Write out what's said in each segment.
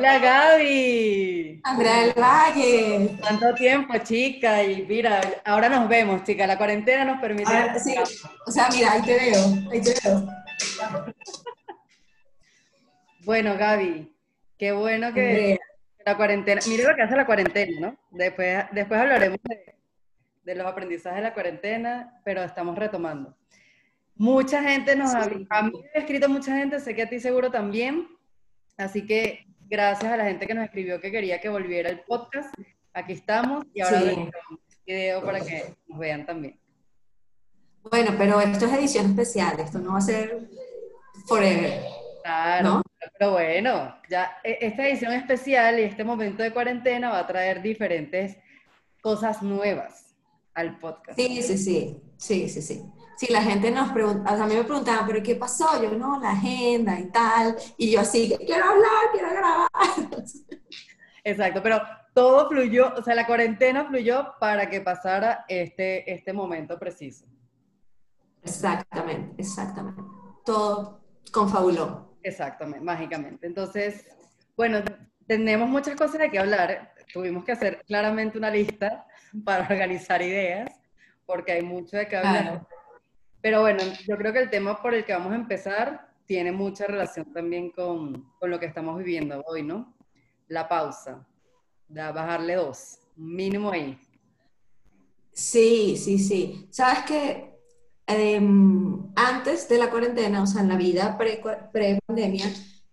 Hola Gaby. Andrea del Valle. ¿Cuánto tiempo, chica? Y mira, ahora nos vemos, chica. La cuarentena nos permite. Sí. O sea, mira, ahí te veo, ahí te veo. Bueno, Gaby, qué bueno que la cuarentena. Mira lo que hace la cuarentena, ¿no? Después, después hablaremos de, de los aprendizajes de la cuarentena, pero estamos retomando. Mucha gente nos ha, a mí me ha escrito mucha gente, sé que a ti seguro también, así que gracias a la gente que nos escribió que quería que volviera el podcast. Aquí estamos y ahora sí. un video para que nos vean también. Bueno, pero esto es edición especial, esto no va a ser forever. Claro, ¿no? pero bueno, ya e, esta edición especial y este momento de cuarentena va a traer diferentes cosas nuevas al podcast. Sí, sí, sí, sí, sí, sí si la gente nos pregunta, o sea, a mí me preguntaban, pero ¿qué pasó? Yo, no, la agenda y tal, y yo así, quiero hablar, quiero grabar. Exacto, pero todo fluyó, o sea, la cuarentena fluyó para que pasara este, este momento preciso. Exactamente, exactamente. Todo confabuló. Exactamente, mágicamente. Entonces, bueno, tenemos muchas cosas de que hablar. Tuvimos que hacer claramente una lista para organizar ideas, porque hay mucho de qué hablar. Claro. Pero bueno, yo creo que el tema por el que vamos a empezar tiene mucha relación también con, con lo que estamos viviendo hoy, ¿no? La pausa, de bajarle dos, mínimo ahí. Sí, sí, sí. Sabes que eh, antes de la cuarentena, o sea, en la vida pre-pandemia,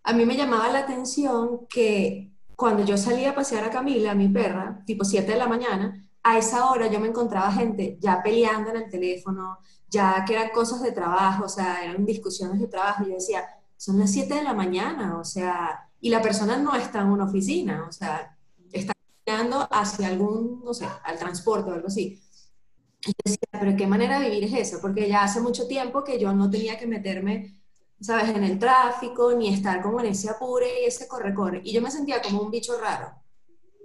a mí me llamaba la atención que cuando yo salía a pasear a Camila, mi perra, tipo 7 de la mañana, a esa hora yo me encontraba gente ya peleando en el teléfono, ya que eran cosas de trabajo, o sea, eran discusiones de trabajo. Yo decía, son las 7 de la mañana, o sea, y la persona no está en una oficina, o sea, está caminando hacia algún, no sé, al transporte o algo así. Y decía, pero ¿qué manera de vivir es esa? Porque ya hace mucho tiempo que yo no tenía que meterme, ¿sabes?, en el tráfico, ni estar como en ese apure y ese corre-corre. Y yo me sentía como un bicho raro.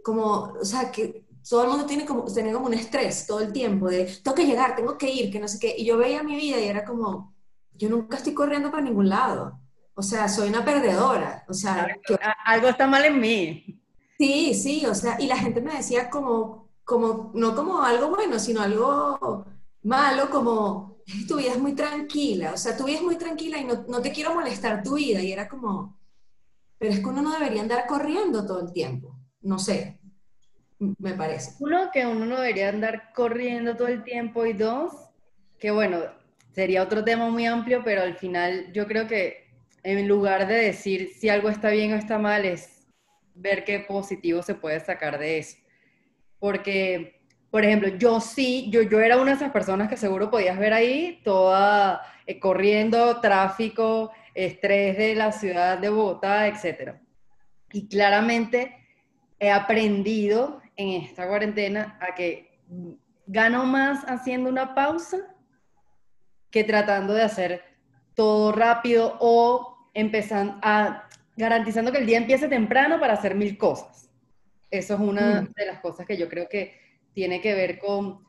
Como, o sea, que todo el mundo tiene como, tenía como un estrés todo el tiempo de, tengo que llegar, tengo que ir, que no sé qué. Y yo veía mi vida y era como, yo nunca estoy corriendo para ningún lado. O sea, soy una perdedora. O sea, algo está mal en mí. Sí, sí, o sea, y la gente me decía como, como, no como algo bueno, sino algo malo, como, tu vida es muy tranquila, o sea, tu vida es muy tranquila y no, no te quiero molestar tu vida. Y era como, pero es que uno no debería andar corriendo todo el tiempo. No sé, me parece. Uno, que uno no debería andar corriendo todo el tiempo y dos, que bueno, sería otro tema muy amplio, pero al final yo creo que en lugar de decir si algo está bien o está mal, es ver qué positivo se puede sacar de eso. Porque, por ejemplo, yo sí, yo, yo era una de esas personas que seguro podías ver ahí, toda eh, corriendo, tráfico, estrés de la ciudad de Bogotá, etc. Y claramente he aprendido en esta cuarentena a que gano más haciendo una pausa que tratando de hacer todo rápido o empezando a garantizando que el día empiece temprano para hacer mil cosas. Eso es una mm. de las cosas que yo creo que tiene que ver con,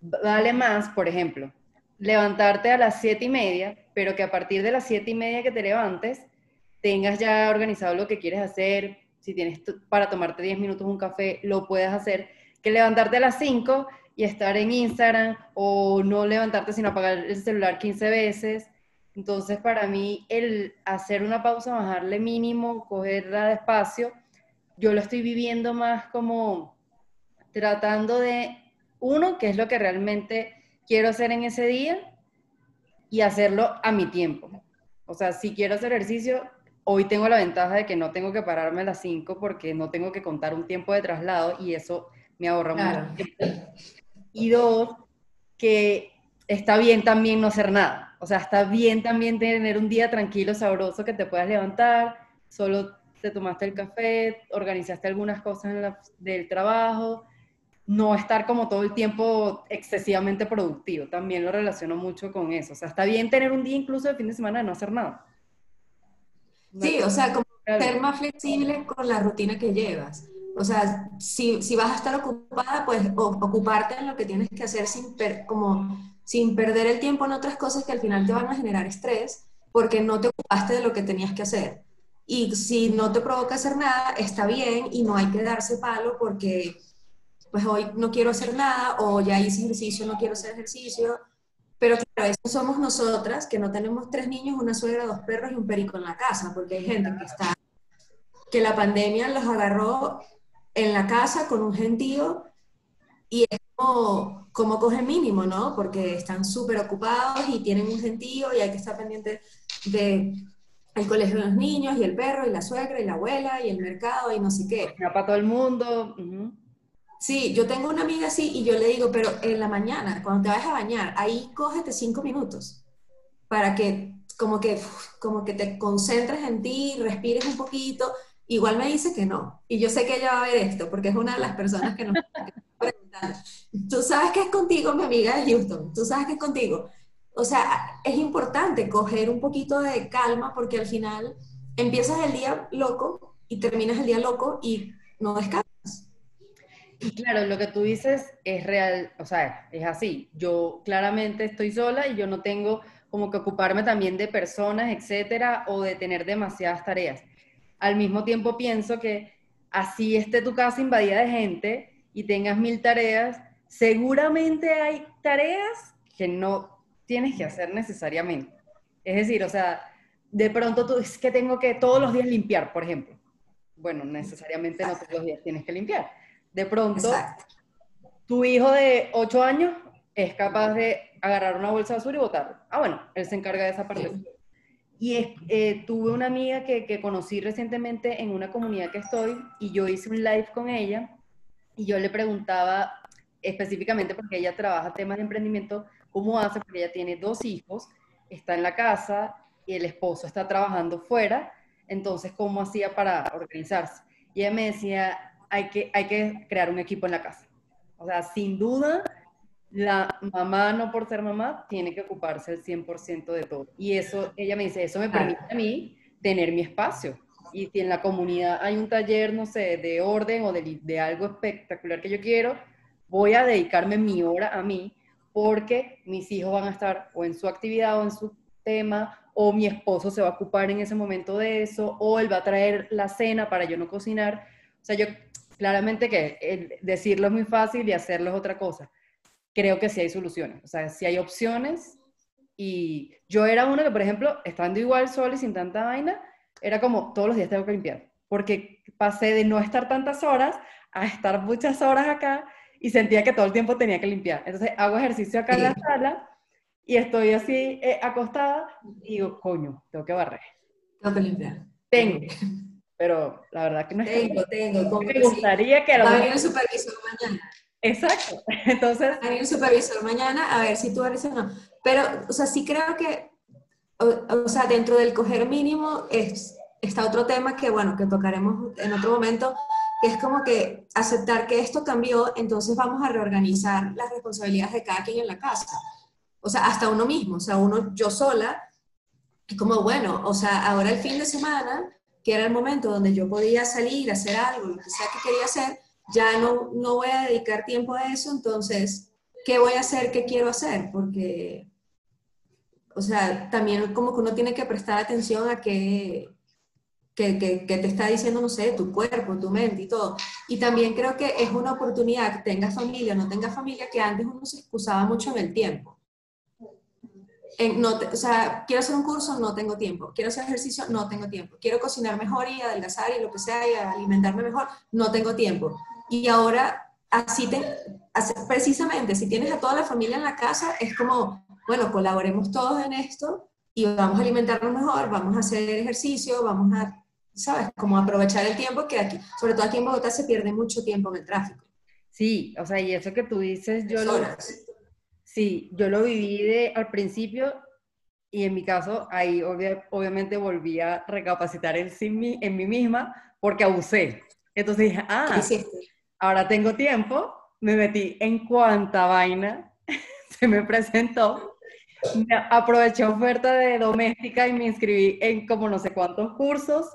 vale más, por ejemplo, levantarte a las siete y media, pero que a partir de las siete y media que te levantes, tengas ya organizado lo que quieres hacer, si tienes para tomarte 10 minutos un café, lo puedes hacer, que levantarte a las 5 y estar en Instagram o no levantarte sin apagar el celular 15 veces. Entonces, para mí, el hacer una pausa, bajarle mínimo, cogerla despacio, yo lo estoy viviendo más como tratando de, uno, qué es lo que realmente quiero hacer en ese día y hacerlo a mi tiempo. O sea, si quiero hacer ejercicio, Hoy tengo la ventaja de que no tengo que pararme a las 5 porque no tengo que contar un tiempo de traslado y eso me ahorra mucho tiempo. Y dos, que está bien también no hacer nada. O sea, está bien también tener un día tranquilo, sabroso, que te puedas levantar, solo te tomaste el café, organizaste algunas cosas del trabajo, no estar como todo el tiempo excesivamente productivo. También lo relaciono mucho con eso. O sea, está bien tener un día incluso de fin de semana de no hacer nada. Sí, o sea, como ser más flexible con la rutina que llevas. O sea, si, si vas a estar ocupada, pues ocuparte en lo que tienes que hacer sin, como, sin perder el tiempo en otras cosas que al final te van a generar estrés porque no te ocupaste de lo que tenías que hacer. y si no te provoca hacer nada, está bien y no hay que darse palo porque pues hoy no quiero hacer nada o ya hice ejercicio, no quiero hacer ejercicio. Pero claro, eso somos nosotras que no tenemos tres niños, una suegra, dos perros y un perico en la casa, porque hay gente que está, que la pandemia los agarró en la casa con un gentío y es como, como coge mínimo, ¿no? Porque están súper ocupados y tienen un gentío y hay que estar pendiente de el colegio de los niños y el perro y la suegra y la abuela y el mercado y no sé qué. para todo el mundo. Sí, yo tengo una amiga así y yo le digo, pero en la mañana, cuando te vayas a bañar, ahí cógete cinco minutos para que como que, como que te concentres en ti, respires un poquito. Igual me dice que no. Y yo sé que ella va a ver esto porque es una de las personas que nos preguntan. Tú sabes que es contigo, mi amiga de Houston. Tú sabes que es contigo o sea, es importante coger un poquito de calma porque al final empiezas el día loco y terminas el día loco y no descansas. Y claro, lo que tú dices es real, o sea, es así. Yo claramente estoy sola y yo no tengo como que ocuparme también de personas, etcétera, o de tener demasiadas tareas. Al mismo tiempo pienso que así esté tu casa invadida de gente y tengas mil tareas, seguramente hay tareas que no tienes que hacer necesariamente. Es decir, o sea, de pronto tú es que tengo que todos los días limpiar, por ejemplo. Bueno, necesariamente no todos los días tienes que limpiar. De pronto, tu hijo de 8 años es capaz de agarrar una bolsa de basura y botarla. Ah, bueno, él se encarga de esa parte. Y eh, tuve una amiga que, que conocí recientemente en una comunidad que estoy y yo hice un live con ella y yo le preguntaba específicamente porque ella trabaja temas de emprendimiento, ¿Cómo hace? Porque ella tiene dos hijos, está en la casa y el esposo está trabajando fuera, entonces, ¿cómo hacía para organizarse? Y ella me decía, hay que, hay que crear un equipo en la casa. O sea, sin duda, la mamá, no por ser mamá, tiene que ocuparse el 100% de todo. Y eso, ella me dice, eso me permite a mí tener mi espacio. Y si en la comunidad hay un taller, no sé, de orden o de, de algo espectacular que yo quiero, voy a dedicarme mi hora a mí porque mis hijos van a estar o en su actividad o en su tema, o mi esposo se va a ocupar en ese momento de eso, o él va a traer la cena para yo no cocinar. O sea, yo claramente que decirlo es muy fácil y hacerlo es otra cosa. Creo que sí hay soluciones, o sea, sí hay opciones. Y yo era uno que, por ejemplo, estando igual solo y sin tanta vaina, era como todos los días tengo que limpiar, porque pasé de no estar tantas horas a estar muchas horas acá y sentía que todo el tiempo tenía que limpiar. Entonces hago ejercicio acá en la sala y estoy así eh, acostada y digo, coño, tengo que barrer. Tengo que limpiar. Tengo. Pero la verdad que no es Tengo, tengo. Me gustaría que... Va a venir el supervisor mañana. Exacto. Entonces... Va a venir el supervisor mañana a ver si tú eres o no. Pero, o sea, sí creo que, o, sea, dentro del coger mínimo es, está otro tema que, bueno, que tocaremos en otro momento, es como que aceptar que esto cambió, entonces vamos a reorganizar las responsabilidades de cada quien en la casa. O sea, hasta uno mismo, o sea, uno, yo sola, es como, bueno, o sea, ahora el fin de semana, que era el momento donde yo podía salir, hacer algo, lo que sea que quería hacer, ya no, no voy a dedicar tiempo a eso, entonces, ¿qué voy a hacer? ¿Qué quiero hacer? Porque, o sea, también como que uno tiene que prestar atención a qué, que, que, que, te está diciendo, no sé, tu cuerpo, tu mente y todo. Y también creo que es una oportunidad, tengas familia o no tengas familia, que antes uno se excusaba mucho en el tiempo. En, no o sea, quiero hacer un curso, no tengo tiempo. Quiero hacer ejercicio, no tengo tiempo. Quiero cocinar mejor y adelgazar y lo que sea y alimentarme mejor, no tengo tiempo. Y ahora, así te, precisamente, si tienes a toda la familia en la casa, es como, bueno, colaboremos todos en esto y vamos a alimentarnos mejor, vamos a hacer ejercicio, vamos a ¿sabes? Como aprovechar el tiempo que aquí, sobre todo aquí en Bogotá se pierde mucho tiempo en el tráfico. Sí, o sea, y eso que tú dices, yo lo, sí, yo lo viví de, al principio y en mi caso ahí obviamente volví a recapacitar en, sí, en mí misma porque abusé. Entonces dije, ah, ahora tengo tiempo, me metí en cuanta vaina se me presentó, aproveché oferta de doméstica y me inscribí en como no sé cuántos cursos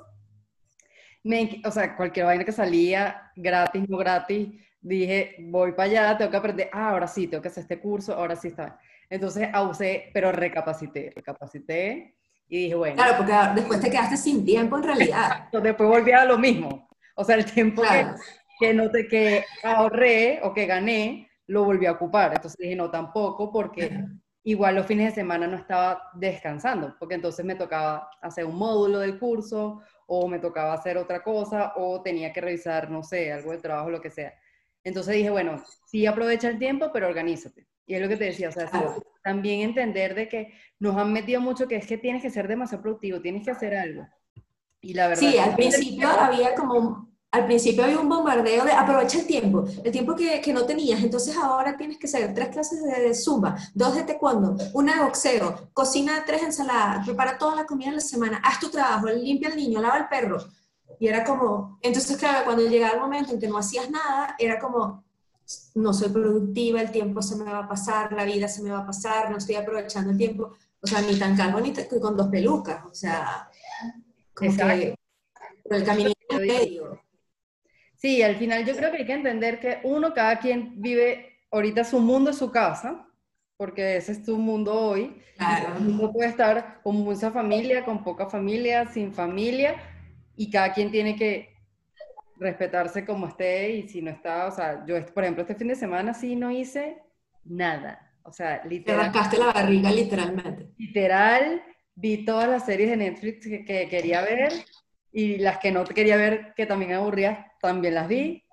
o sea, cualquier vaina que salía, gratis, no gratis, dije, voy para allá, tengo que aprender, ah, ahora sí, tengo que hacer este curso, ahora sí está. Entonces, abusé, pero recapacité, recapacité Y dije, bueno. Claro, porque después te quedaste sin tiempo en realidad. después volví a lo mismo. O sea, el tiempo que, que, no te, que ahorré o que gané, lo volví a ocupar. Entonces dije, no, tampoco, porque igual los fines de semana no estaba descansando, porque entonces me tocaba hacer un módulo del curso o me tocaba hacer otra cosa o tenía que revisar, no sé, algo de trabajo, lo que sea. Entonces dije, bueno, sí aprovecha el tiempo, pero organízate. Y es lo que te decía, o sea, también entender de que nos han metido mucho que es que tienes que ser demasiado productivo, tienes que hacer algo. Y la verdad... Sí, al principio había como al principio había un bombardeo de aprovecha el tiempo, el tiempo que, que, no tenías, entonces ahora tienes que hacer tres clases de, zumba, dos de taekwondo, una de boxeo, cocina tres ensaladas, prepara toda la comida en la semana, haz tu trabajo, limpia al niño, lava el perro. Y era como, entonces claro, cuando llegaba el momento en que no hacías nada, era como, no soy productiva, el tiempo se me va a pasar, la vida se me va a pasar, no estoy aprovechando el tiempo, o sea, ni tan calmo ni con dos pelucas, o sea, como que por el camino medio. Sí, al final yo creo que hay que entender que uno, cada quien vive ahorita su mundo, su casa, porque ese es tu mundo hoy. Claro. Uno puede estar con mucha familia, con poca familia, sin familia, y cada quien tiene que respetarse como esté y si no está, o sea, yo, por ejemplo, este fin de semana sí no hice nada. O sea, literal. Te rascaste la barriga literalmente. Literal, vi todas las series de Netflix que, que quería ver y las que no quería ver, que también aburría, también las vi.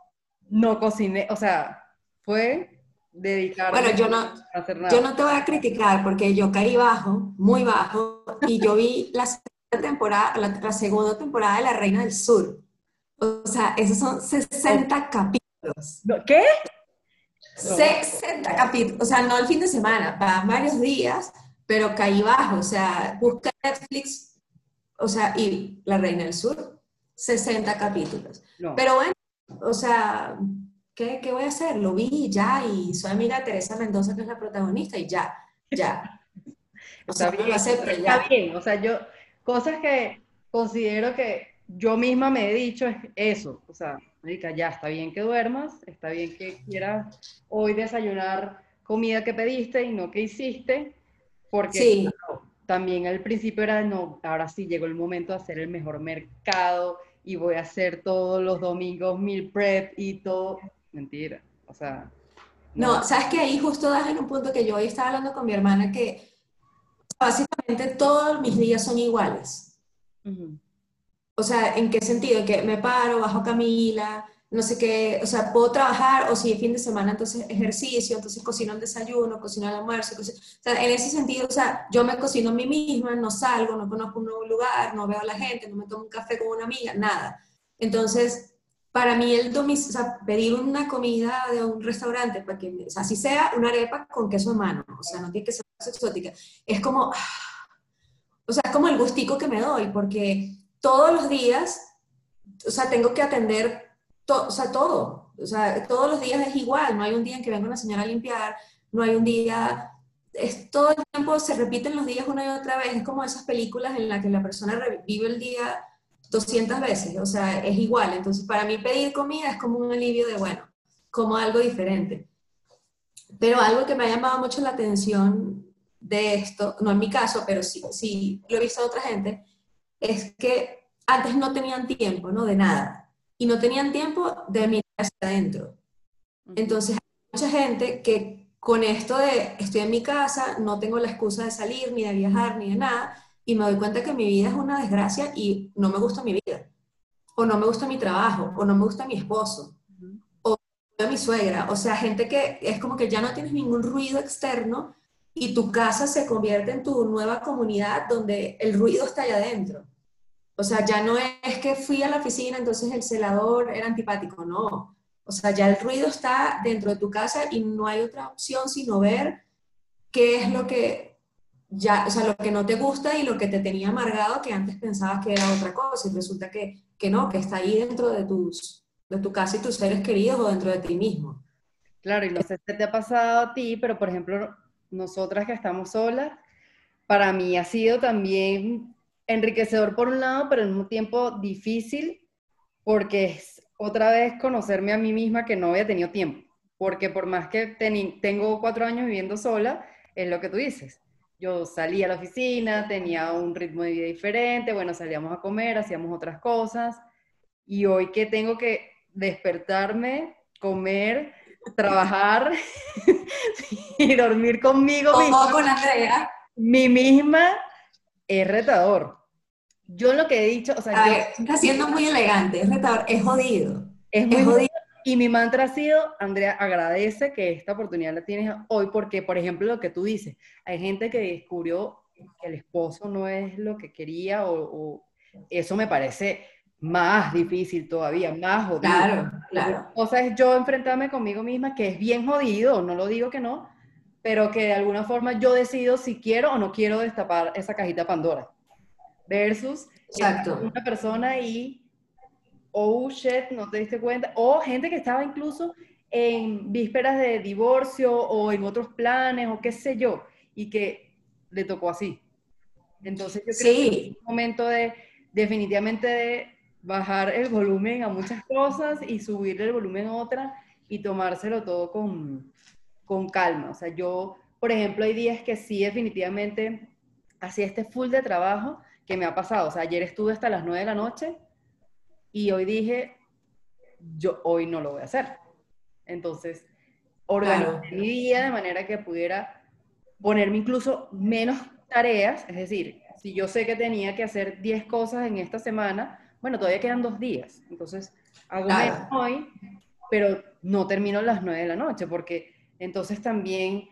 No cociné, o sea, fue dedicarme bueno, yo no, a hacer nada. Yo no te voy a criticar porque yo caí bajo, muy bajo, y yo vi la temporada, la, segunda temporada de La Reina del Sur. O sea, esos son 60 capítulos. ¿Qué? 60 capítulos, o sea, no el fin de semana, para varios días, pero caí bajo, o sea, busca Netflix o sea, y La Reina del Sur, 60 capítulos. Pero bueno, o sea, ¿qué, ¿qué, voy a hacer? Lo vi ya y soy amiga de Teresa Mendoza, que es la protagonista, y ya, ya. O sea, bien, está bien, o sea, yo, cosas que considero que yo misma me he dicho es eso, o sea, ya está bien que duermas, está bien que quieras hoy desayunar comida que pediste y no que hiciste, porque sí también al principio era, no, ahora sí llegó el momento de hacer el mejor mercado y voy a hacer todos los domingos mil prep y todo. Mentira, o sea. No, sabes que ahí justo das en un punto que yo hoy estaba hablando con mi hermana que básicamente todos mis días son iguales. O sea, ¿en qué sentido? Que me paro, bajo Camila, no sé qué, o sea, puedo trabajar o si es fin de semana, entonces ejercicio, entonces cocino el desayuno, cocino el almuerzo, o sea, en ese sentido, o sea, yo me cocino a mí misma, no salgo, no conozco un nuevo lugar, no veo a la gente, no me tomo un café con una amiga, nada. Entonces, para mí el domis, o sea, pedir una comida de un restaurante, para que, o sea, así sea una arepa con queso en mano, o sea, no tiene que ser exótica, es como, o sea, es como el gustico que me doy, porque todos los días, o sea, tengo que atender o sea, todo. O sea, todos los días es igual. No hay un día en que venga una señora a limpiar, no hay un día. Es, todo el tiempo se repiten los días una y otra vez. Es como esas películas en las que la persona vive el día 200 veces. O sea, es igual. Entonces, para mí pedir comida es como un alivio de, bueno, como algo diferente. Pero algo que me ha llamado mucho la atención de esto, no en mi caso, pero sí, sí lo he visto a otra gente, es que antes no tenían tiempo, ¿no? De nada. Y no tenían tiempo de mirar hacia adentro. Entonces, hay mucha gente que con esto de estoy en mi casa, no tengo la excusa de salir, ni de viajar, ni de nada, y me doy cuenta que mi vida es una desgracia y no me gusta mi vida, o no me gusta mi trabajo, o no me gusta mi esposo, o mi suegra, o sea, gente que es como que ya no tienes ningún ruido externo y tu casa se convierte en tu nueva comunidad donde el ruido está allá adentro. O sea, ya no es que fui a la oficina, entonces el celador era antipático, no. O sea, ya el ruido está dentro de tu casa y no hay otra opción sino ver qué es lo que ya, o sea, lo que no te gusta y lo que te tenía amargado que antes pensabas que era otra cosa y resulta que, que no, que está ahí dentro de, tus, de tu casa y tus seres queridos o dentro de ti mismo. Claro, y no sé si te ha pasado a ti, pero por ejemplo, nosotras que estamos solas, para mí ha sido también enriquecedor por un lado, pero al mismo tiempo difícil porque es otra vez conocerme a mí misma que no había tenido tiempo. Porque por más que tengo cuatro años viviendo sola, es lo que tú dices. yo salía a la oficina, tenía un ritmo de vida diferente, bueno, salíamos a comer, hacíamos otras cosas, y hoy que tengo que despertarme, comer, trabajar y dormir conmigo misma, con Andrea. mi misma, es retador. Yo lo que he dicho, o sea, está siendo muy elegante, es retador, es jodido. Es muy jodido. Y mi mantra ha sido, Andrea, agradece que esta oportunidad la tienes hoy, porque, por ejemplo, lo que tú dices, hay gente que descubrió que el esposo no es lo que quería, o, eso me parece más difícil todavía, más jodido. Claro, claro. O sea, es yo enfrentarme conmigo misma, que es bien jodido, no lo digo que no, pero que de alguna forma yo decido si quiero o no quiero destapar esa cajita Pandora. Versus Exacto. una persona y oh shit, no te diste cuenta, o gente que estaba incluso en vísperas de divorcio o en otros planes o qué sé yo, y que le tocó así. Entonces yo creo que es un momento de definitivamente de bajar el volumen a muchas cosas y subir el volumen a otras y tomárselo todo con, con calma. O sea, yo, por ejemplo, hay días que sí definitivamente hacía este full de trabajo que me ha pasado. O sea, ayer estuve hasta las 9 de la noche y hoy dije, yo hoy no lo voy a hacer. Entonces, organizé mi día de manera que pudiera ponerme incluso menos tareas, es decir, si yo sé que tenía que hacer 10 cosas en esta semana, bueno, todavía quedan dos días, entonces hago menos hoy, pero no termino a las 9 de la noche, porque entonces también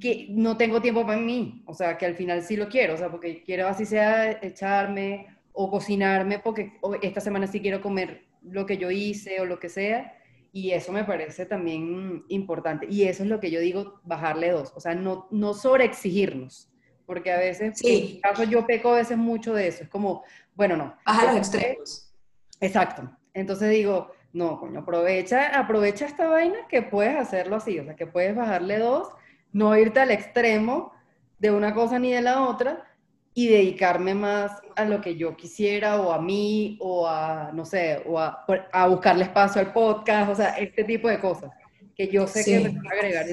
que no tengo tiempo para mí, o sea, que al final sí lo quiero, o sea, porque quiero así sea echarme o cocinarme porque esta semana sí quiero comer lo que yo hice o lo que sea. Y eso me parece también importante. Y eso es lo que yo digo, bajarle dos. O sea, no, no sobreexigirnos. Porque a veces, sí. en mi caso, yo peco a veces mucho de eso. Es como, bueno, no. Baja los extremos. Exacto. Entonces digo, no, coño, aprovecha, aprovecha esta vaina que puedes hacerlo así. O sea, que puedes bajarle dos, no irte al extremo de una cosa ni de la otra, y dedicarme más a lo que yo quisiera o a mí o a, no sé, o a, a buscarle espacio al podcast, o sea, este tipo de cosas que yo sé que me van a agregar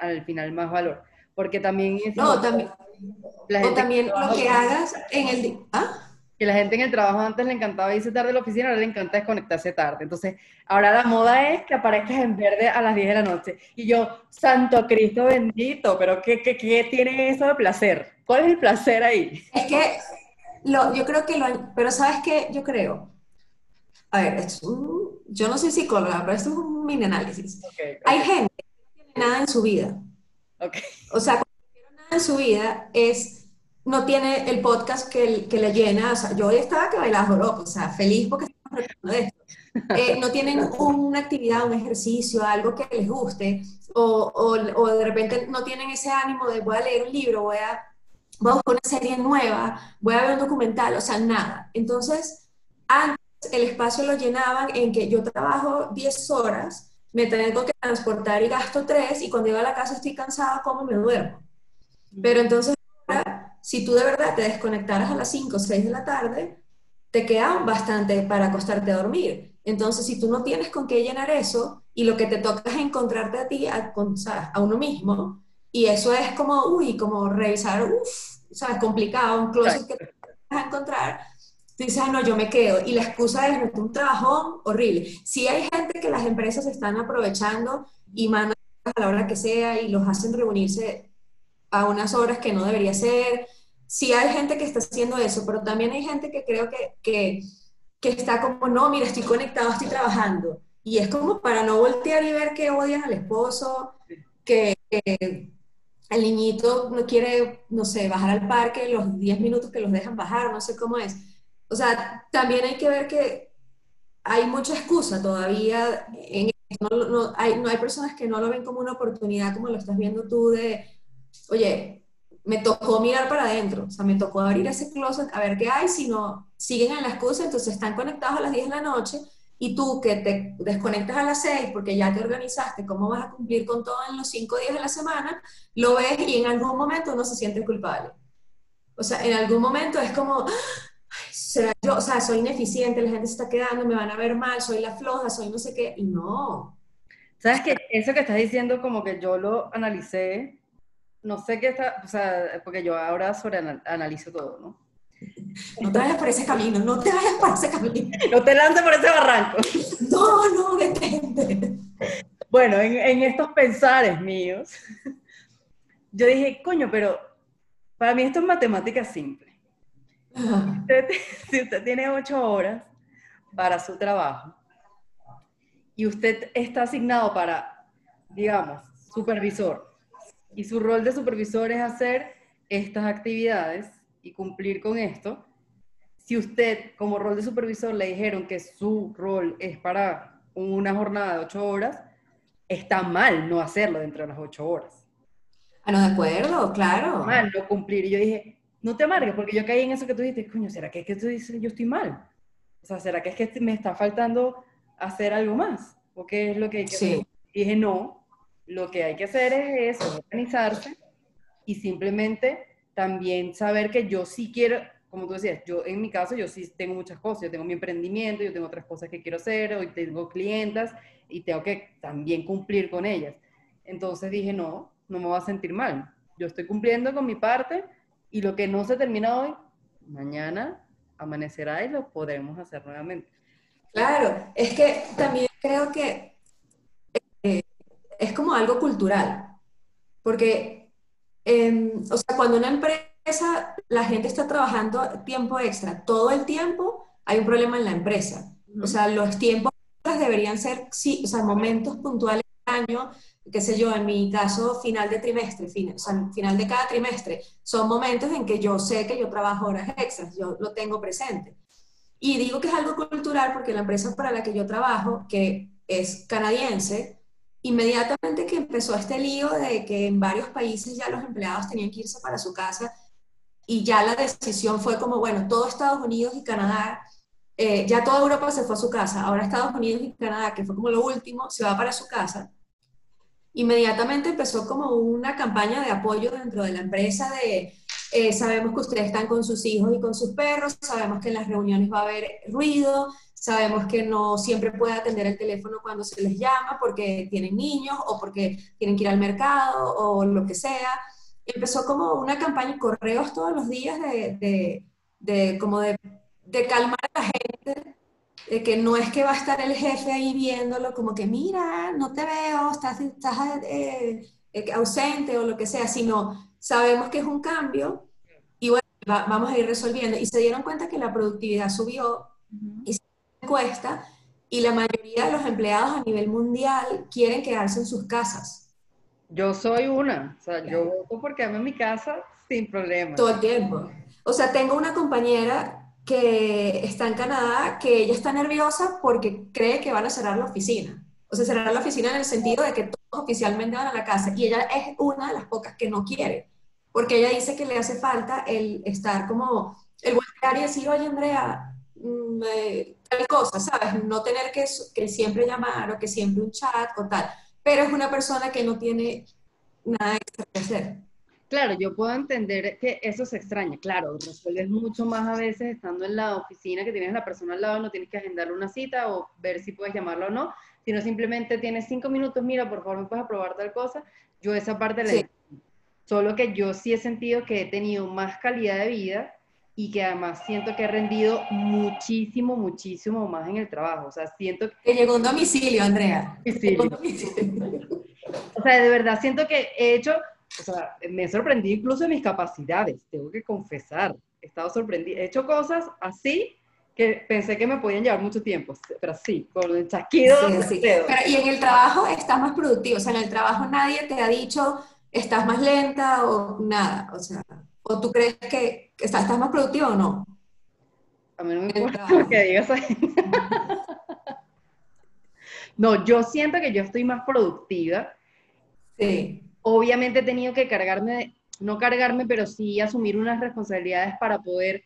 al final más valor. Porque también... no, también... o también lo que hagas en el... ¿Ah? Que la gente en el trabajo antes le encantaba irse tarde a la oficina, ahora le encanta desconectarse tarde. Entonces, ahora la moda es que aparezcas en verde a las 10 de la noche. Y yo, Santo Cristo bendito, pero ¿qué, qué, qué tiene eso de placer? ¿Cuál es el placer ahí? Es que lo, yo creo que lo... Pero ¿sabes qué? Yo creo... A ver, yo no soy psicóloga, pero esto es un mini análisis. Hay gente que no tiene nada en su vida. O sea, cuando no tiene nada en su vida es no tiene el podcast que, que le llena, o sea, yo hoy estaba que bailaba loco, o sea, feliz porque estamos de esto. Eh, no tienen una actividad, un ejercicio, algo que les guste, o, o, de repente no tienen ese ánimo de voy a leer un libro, voy a, voy buscar una serie nueva, voy a ver un documental, o sea, nada. Entonces, antes el espacio lo llenaban en que yo trabajo 10 horas, me tengo que transportar y gasto 3, y cuando llego a la casa estoy cansada, como me duermo. Pero entonces si tú de verdad te desconectaras a las 5 o 6 de la tarde, te queda bastante para acostarte a dormir. Entonces, si tú no tienes con qué llenar eso y lo que te toca es encontrarte a ti, a, a uno mismo, y eso es como, uy, como revisar, uff, ¿sabes? Complicado, un closet que te vas a encontrar, tú dices, ah, no, yo me quedo. Y la excusa es un trabajón horrible. Si hay gente que las empresas están aprovechando y mandan a la hora que sea y los hacen reunirse a unas horas que no debería ser. Sí hay gente que está haciendo eso, pero también hay gente que creo que, que, que está como, no, mira, estoy conectado, estoy trabajando. Y es como para no voltear y ver que odian al esposo, que, el niñito no quiere, no sé, bajar al parque los 10 minutos que los dejan bajar, no sé cómo es. O sea, también hay que ver que hay mucha excusa todavía en no, no, hay, no hay personas que no lo ven como una oportunidad como lo estás viendo tú de, oye, me tocó mirar para adentro, o sea, me tocó abrir ese closet a ver qué hay, si no, siguen en la excusa, entonces están conectados a las 10 de la noche y tú que te desconectas a las 6 porque ya te organizaste cómo vas a cumplir con todo en los 5 días de la semana, lo ves y en algún momento uno se siente culpable. O sea, en algún momento es como, ¿será yo? O sea, soy ineficiente, la gente se está quedando, me van a ver mal, soy la floja, soy no sé qué, y no. ¿Sabes qué? Eso que estás diciendo como que yo lo analicé no sé qué está, o sea, porque yo ahora sobre analizo todo, ¿no? No te vayas por ese camino, no te vayas por ese camino. No te lances por ese barranco. No, no, detente. Bueno, en, en estos pensares míos, yo dije, coño, pero para mí esto es matemática simple. si usted tiene ocho horas para su trabajo y usted está asignado para, digamos, supervisor, y su rol de supervisor es hacer estas actividades y cumplir con esto, si usted como rol de supervisor le dijeron que su rol es para una jornada de ocho horas, está mal no hacerlo dentro de las ocho horas. Ah, no, de acuerdo, claro. Mal no cumplir. Y yo dije, no te amargues, porque yo caí en eso que tú dijiste, coño, ¿será que es que tú dices yo estoy mal? O sea, ¿será que es que me está faltando hacer algo más? ¿O qué es lo que hay que hacer? Y dije, no, lo que hay que hacer es eso, organizarse y simplemente también saber que yo sí quiero, como tú decías, yo en mi caso yo sí tengo muchas cosas, yo tengo mi emprendimiento, yo tengo otras cosas que quiero hacer, hoy tengo clientas y tengo que también cumplir con ellas. Entonces dije, no, no me voy a sentir mal. Yo estoy cumpliendo con mi parte y lo que no se termina hoy, mañana amanecerá y lo podremos hacer nuevamente. Claro, es que también creo que es como algo cultural, porque, em, o sea, cuando una empresa, la gente está trabajando tiempo extra todo el tiempo, hay un problema en la empresa. O sea, los tiempos deberían ser, sí, o sea, momentos puntuales del año, qué sé yo, en mi caso, final de trimestre, fin, o sea, final de cada trimestre, son momentos en que yo sé que yo trabajo horas extras, yo lo tengo presente. Y digo que es algo cultural porque la empresa para la que yo trabajo, que es canadiense, inmediatamente que empezó este lío de que en varios países ya los empleados tenían que irse para su casa y ya la decisión fue como, bueno, todo Estados Unidos y Canadá, eh, ya toda Europa se fue a su casa, ahora Estados Unidos y Canadá, que fue como lo último, se va para su casa. Inmediatamente empezó como una campaña de apoyo dentro de la empresa de eh, sabemos que ustedes están con sus hijos y con sus perros, sabemos que en las reuniones va a haber ruido, sabemos que no siempre puede atender el teléfono cuando se les llama porque tienen niños o porque tienen que ir al mercado o lo que sea. Empezó como una campaña y correos todos los días de, de, de como de, de calmar a la gente de que no es que va a estar el jefe ahí viéndolo como que, mira, no te veo, estás, estás eh, eh, ausente o lo que sea, sino sabemos que es un cambio y bueno, vamos a ir resolviendo. Y se dieron cuenta que la productividad subió y se encuesta y la mayoría de los empleados a nivel mundial quieren quedarse en sus casas. Yo soy una, o sea, yo voto porque amo mi casa sin problema. Todo el tiempo. O sea, tengo una compañera que está en Canadá, que ella está nerviosa porque cree que van a cerrar la oficina. O sea, cerrar la oficina en el sentido de que todos oficialmente van a la casa. Y ella es una de las pocas que no quiere, porque ella dice que le hace falta el estar como, el voltear y decir, oye, Andrea, tal cosa, ¿sabes? No tener que, que siempre llamar o que siempre un chat o tal. Pero es una persona que no tiene nada extra que hacer. Claro, yo puedo entender que eso se extraña. Claro, resuelves mucho más a veces estando en la oficina que tienes a la persona al lado, no tienes que agendarle una cita o ver si puedes llamarlo o no, sino simplemente tienes cinco minutos, mira, por favor, me puedes aprobar tal cosa. Yo esa parte la Solo que yo sí he sentido que he tenido más calidad de vida y que además siento que he rendido muchísimo, muchísimo más en el trabajo. O sea, siento que... que llegó un domicilio, Andrea. O sea, de verdad siento que he hecho o sea, me sorprendí incluso de mis capacidades, tengo que confesar. He estado sorprendida. He hecho cosas así que pensé que me podían llevar mucho tiempo, pero sí, con el chasquido. Sí, Pero, y en el trabajo estás más productivo, o sea, en el trabajo nadie te ha dicho estás más lenta o nada, o sea, o tú crees que estás, estás más productivo o no. A mí no me importa lo que digas ahí. no, yo siento que yo estoy más productiva. Sí obviamente he tenido que cargarme, no cargarme, pero sí asumir unas responsabilidades para poder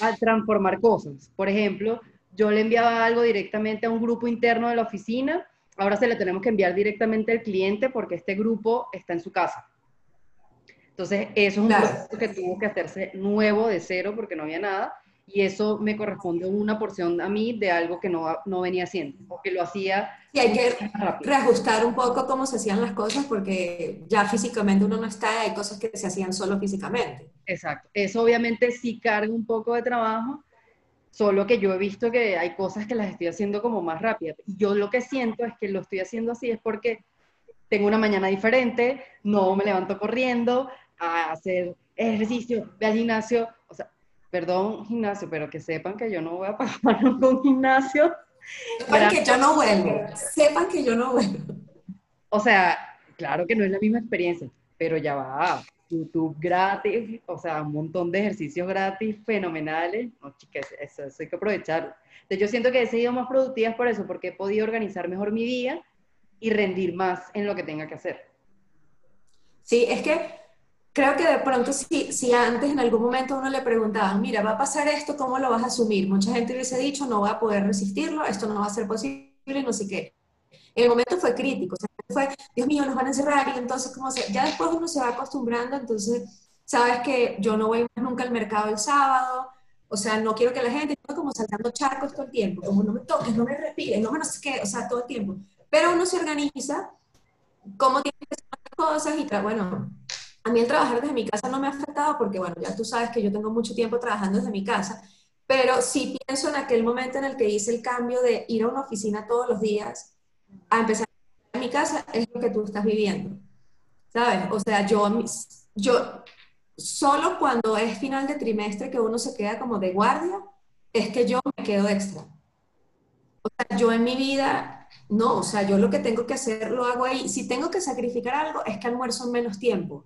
ah, transformar cosas. Por ejemplo, yo le enviaba algo directamente a un grupo interno de la oficina, ahora se lo tenemos que enviar directamente al cliente porque este grupo está en su casa. Entonces, eso es un proceso que tuvo que hacerse nuevo de cero porque no había nada. y eso me corresponde una porción a mí de algo que no, no venía haciendo, o que lo hacía. Y hay que reajustar un poco cómo se hacían las cosas porque ya físicamente uno no está, y hay cosas que se hacían solo físicamente. Exacto. Eso obviamente sí carga un poco de trabajo, solo que yo he visto que hay cosas que las estoy haciendo como más rápidas. Yo lo que siento es que lo estoy haciendo así es porque tengo una mañana diferente, no me levanto corriendo a hacer ejercicio, ve al gimnasio, o sea, perdón gimnasio, pero que sepan que yo no voy a pagar con gimnasio. Sepan que yo no vuelvo, sepan que yo no vuelvo. O sea, claro que no es la misma experiencia, pero ya va, YouTube gratis, o sea, un montón de ejercicios gratis fenomenales. No, chicas, eso, hay que aprovechar. Entonces, yo siento que he sido más productiva por eso, porque he podido organizar mejor mi día y rendir más en lo que tenga que hacer. Sí, es que creo que de pronto si, si antes en algún momento uno le preguntaba, mira, va a pasar esto, ¿cómo lo vas a asumir? Mucha gente hubiese dicho, no voy a poder resistirlo, esto no va a ser posible, no sé qué. En el momento fue crítico, o sea, fue, Dios mío, nos van a encerrar y entonces, ¿cómo se? Ya después uno se va acostumbrando, entonces, sabes que yo no voy más nunca al mercado el sábado, o sea, no quiero que la gente esté como saltando charcos todo el tiempo, como no me toques, no me respires, no me no sé qué, o sea, todo el tiempo. Pero uno se organiza, cómo tiene que hacer las cosas y, bueno, a mí el trabajar desde mi casa no me ha afectado porque, bueno, ya tú sabes que yo tengo mucho tiempo trabajando desde mi casa, pero sí pienso en aquel momento en el que hice el cambio de ir a una oficina todos los días a empezar en mi casa, es lo que tú estás viviendo, ¿sabes? O sea, yo, yo, solo cuando es final de trimestre que uno se queda como de guardia, es que yo me quedo extra. O sea, yo en mi vida, no, o sea, yo lo que tengo que hacer lo hago ahí. Si tengo que sacrificar algo, es que almuerzo en menos tiempo.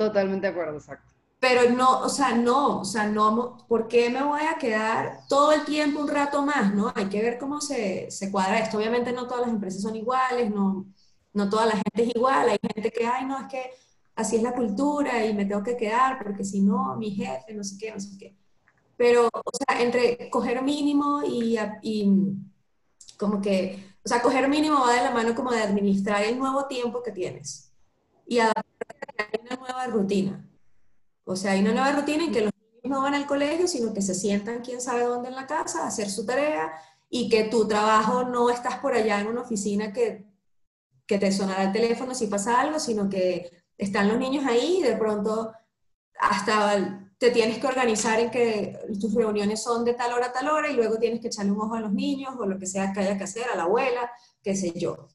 Totalmente de acuerdo, exacto. Pero no, o sea, no, o sea, no, ¿por qué me voy a quedar todo el tiempo un rato más, no? Hay que ver cómo se, se cuadra esto. Obviamente no todas las empresas son iguales, no, no toda la gente es igual. Hay gente que, ay, no, es que así es la cultura y me tengo que quedar porque si no, mi jefe, no sé qué, no sé qué. Pero, o sea, entre coger mínimo y, y como que, o sea, coger mínimo va de la mano como de administrar el nuevo tiempo que tienes y adaptar hay una nueva rutina. O sea, hay una nueva rutina en que los niños no van al colegio, sino que se sientan quién sabe dónde en la casa a hacer su tarea y que tu trabajo no estás por allá en una oficina que, que te sonará el teléfono si pasa algo, sino que están los niños ahí y de pronto hasta te tienes que organizar en que tus reuniones son de tal hora a tal hora y luego tienes que echarle un ojo a los niños o lo que sea que haya que hacer, a la abuela, qué sé yo.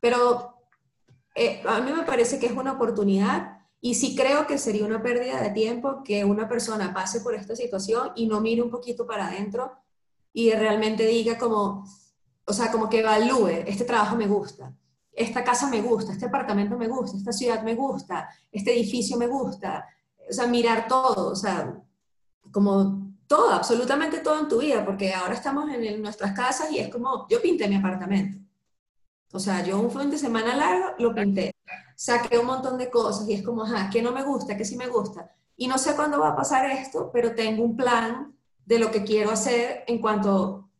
Pero eh, a mí me parece que es una oportunidad y sí creo que sería una pérdida de tiempo que una persona pase por esta situación y no mire un poquito para adentro y realmente diga como, o sea, como que evalúe, este trabajo me gusta, esta casa me gusta, este apartamento me gusta, esta ciudad me gusta, este edificio me gusta, o sea, mirar todo, o sea, como todo, absolutamente todo en tu vida, porque ahora estamos en nuestras casas y es como, yo pinté mi apartamento. O sea, yo un fin de semana largo lo pinté, saqué un montón de cosas y es como, ajá, ¿qué no me gusta? ¿Qué sí me gusta? Y no sé cuándo va a pasar esto, pero tengo un plan de lo que quiero hacer en cuanto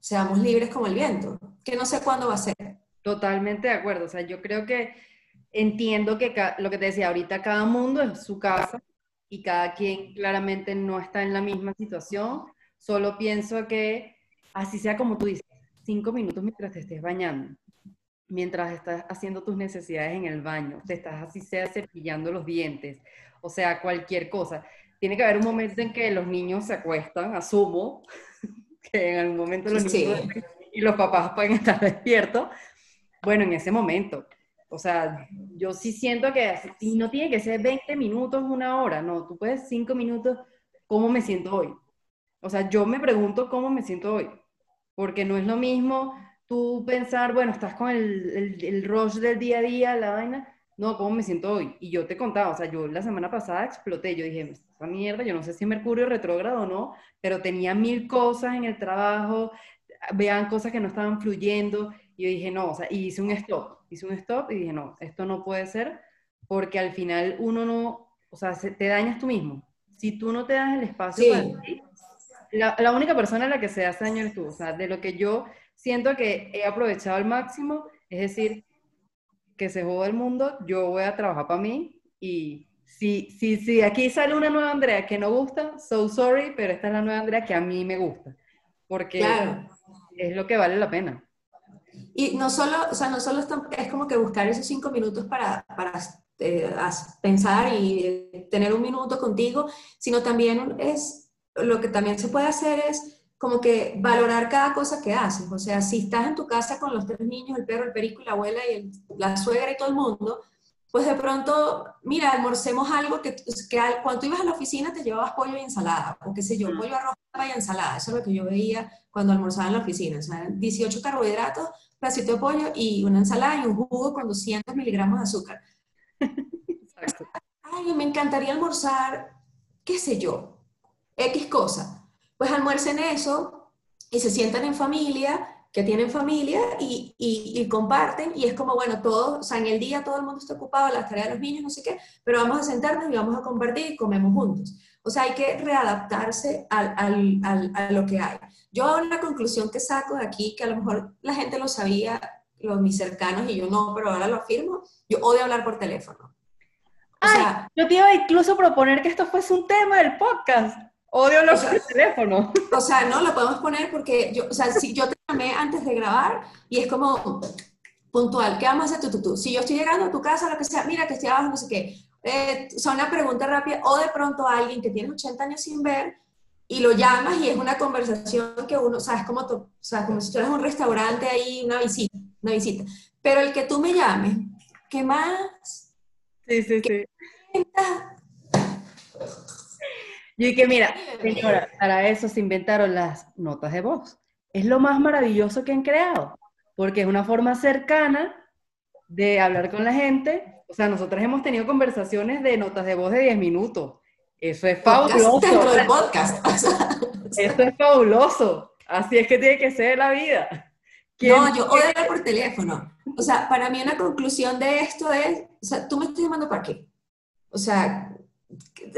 seamos libres como el viento, que no sé cuándo va a ser. Totalmente de acuerdo, o sea, yo creo que entiendo que lo que te decía ahorita, cada mundo es su casa y cada quien claramente no está en la misma situación, solo pienso que así sea como tú dices, cinco minutos mientras te estés bañando, mientras estás haciendo tus necesidades en el baño, te estás así sea cepillando los dientes, o sea, cualquier cosa. Tiene que haber un momento en que los niños se acuestan, asumo, que en algún momento los niños y los papás pueden estar despiertos. Bueno, en ese momento. O sea, yo sí siento que y no tiene que ser 20 minutos, una hora, no, tú puedes 5 minutos, ¿cómo me siento hoy? O sea, yo me pregunto cómo me siento hoy porque no es lo mismo tú pensar, bueno, estás con el, el, rush del día a día, la vaina, no, ¿cómo me siento hoy? Y yo te contaba, o sea, yo la semana pasada exploté, yo dije, esa mierda, yo no sé si Mercurio retrógrado o no, pero tenía mil cosas en el trabajo, vean cosas que no estaban fluyendo, y yo dije, no, o sea, y hice un stop, hice un stop y dije, no, esto no puede ser, porque al final uno no, o sea, te dañas tú mismo. Si tú no te das el espacio para ti, la, única persona a la que se hace daño es tú. O sea, de lo que yo siento que he aprovechado al máximo, es decir, que se joda el mundo, yo voy a trabajar para mí y Sí, sí, sí, aquí sale una nueva Andrea que no gusta, so sorry, pero esta es la nueva Andrea que a mí me gusta, porque es lo que vale la pena. Y no solo, o sea, no solo es como que buscar esos cinco minutos para, para eh, pensar y eh, tener un minuto contigo, sino también es, lo que también se puede hacer es como que valorar cada cosa que haces. O sea, si estás en tu casa con los tres niños, el perro, el perico, la abuela y la suegra y todo el mundo, pues de pronto, mira, almorcemos algo que, que cuando tú ibas a la oficina te llevabas pollo y ensalada, o qué sé yo, pollo, arroz y ensalada. Eso es lo que yo veía cuando almorzaba en la oficina. O sea, 18 carbohidratos, pedacito de pollo y una ensalada y un jugo con 200 miligramos de azúcar. Ay, me encantaría almorzar, qué sé yo, X cosa pues almuercen eso y se sientan en familia, que tienen familia y, y, comparten y es como, bueno, todos, o sea, en el día todo el mundo está ocupado, las tareas de los niños, no sé qué, pero vamos a sentarnos y vamos a compartir y comemos juntos. O sea, hay que readaptarse al, al, a lo que hay. Yo una conclusión que saco de aquí, que a lo mejor la gente lo sabía, los mis cercanos y yo no, pero ahora lo afirmo, yo odio hablar por teléfono. O sea, yo te iba a incluso proponer que esto fuese un tema del podcast. Odio los teléfonos. O sea, no lo podemos poner porque yo, o sea, si yo te llamé antes de grabar y es como puntual, ¿qué vamos a hacer tú, tú, tú? Si yo estoy llegando a tu casa, lo que sea, mira que estoy abajo, no sé qué. Eh, son una pregunta rápida o de pronto alguien que tiene 80 años sin ver y lo llamas y es una conversación que uno, o sea, es como, o sea, como si tú eres un restaurante ahí, una visita, una visita. Pero el que tú me llames, ¿qué más? Sí, sí, sí. Y que mira, señora, para eso se inventaron las notas de voz. Es lo más maravilloso que han creado, porque es una forma cercana de hablar con la gente. O sea, nosotros hemos tenido conversaciones de notas de voz de 10 minutos. Eso es fabuloso. podcast. Eso es fabuloso. Así es que tiene que ser la vida. No, yo odio por teléfono. O sea, para mí una conclusión de esto es, o sea, tú me estás llamando para qué? O sea,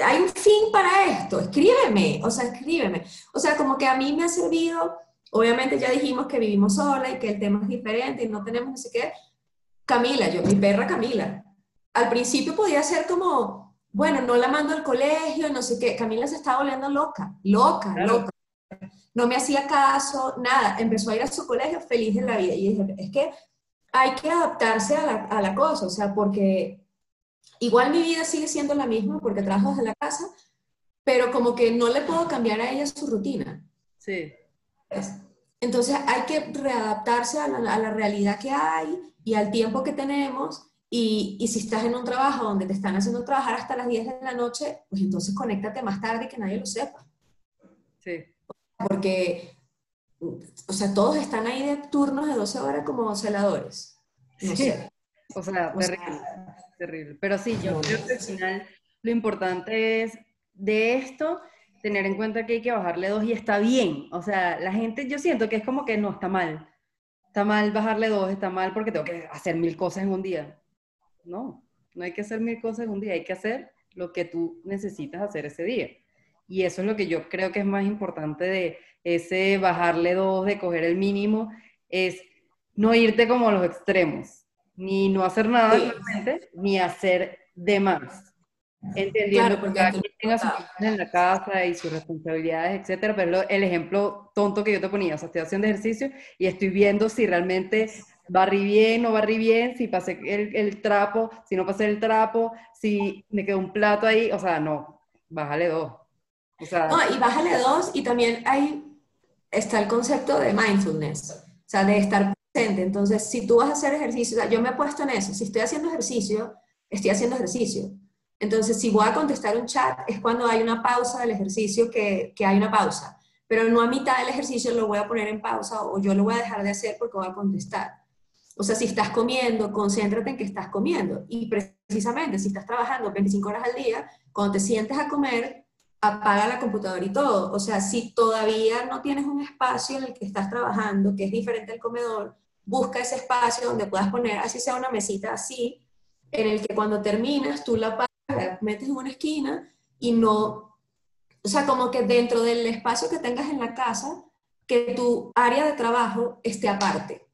hay un fin para esto, escríbeme, o sea, escríbeme. O sea, como que a mí me ha servido, obviamente ya dijimos que vivimos sola y que el tema es diferente y no tenemos no sé qué. Camila, yo, mi perra Camila, al principio podía ser como, bueno, no la mando al colegio, no sé qué. Camila se estaba volviendo loca, loca, loca. No me hacía caso, nada. Empezó a ir a su colegio feliz de la vida. Y dije, es que hay que adaptarse a la, a la cosa, o sea, porque Igual mi vida sigue siendo la misma porque trabajo desde la casa, pero como que no le puedo cambiar a ella su rutina. Sí. Entonces hay que readaptarse a la, realidad que hay y al tiempo que tenemos. Y, y, si estás en un trabajo donde te están haciendo trabajar hasta las 10 de la noche, pues entonces conéctate más tarde que nadie lo sepa. Sí. Porque, o sea, todos están ahí de turnos de 12 horas como celadores. No sí. sé. O sea, terrible, terrible. Pero sí, yo creo que al final lo importante es de esto tener en cuenta que hay que bajarle dos y está bien. O sea, la gente, yo siento que es como que no, está mal. Está mal bajarle dos, está mal porque tengo que hacer mil cosas en un día. No, no hay que hacer mil cosas en un día, hay que hacer lo que tú necesitas hacer ese día. Y eso es lo que yo creo que es más importante de ese bajarle dos, de coger el mínimo, es no irte como a los extremos ni no hacer nada ni hacer de más. Entendiendo que cada quien tenga sus en la casa y sus responsabilidades, etcétera, pero el ejemplo tonto que yo te ponía, o sea, estoy haciendo ejercicio y estoy viendo si realmente barrí bien o barrí bien, si pasé el, el, trapo, si no pasé el trapo, si me quedó un plato ahí, o sea, no, bájale dos. O sea, no, y bájale dos y también hay, está el concepto de mindfulness, o sea, de estar entonces, si tú vas a hacer ejercicio, yo me he puesto en eso, si estoy haciendo ejercicio, estoy haciendo ejercicio. Entonces, si voy a contestar un chat, es cuando hay una pausa del ejercicio que, que hay una pausa. Pero no a mitad del ejercicio lo voy a poner en pausa o yo lo voy a dejar de hacer porque voy a contestar. O sea, si estás comiendo, concéntrate en que estás comiendo. Y precisamente, si estás trabajando 25 horas al día, cuando te sientes a comer, apaga la computadora y todo. O sea, si todavía no tienes un espacio en el que estás trabajando, que es diferente al comedor, busca ese espacio donde puedas poner, así sea una mesita así, en el que cuando terminas tú la pagas, la metes en una esquina y no, o sea, como que dentro del espacio que tengas en la casa, que tu área de trabajo esté aparte.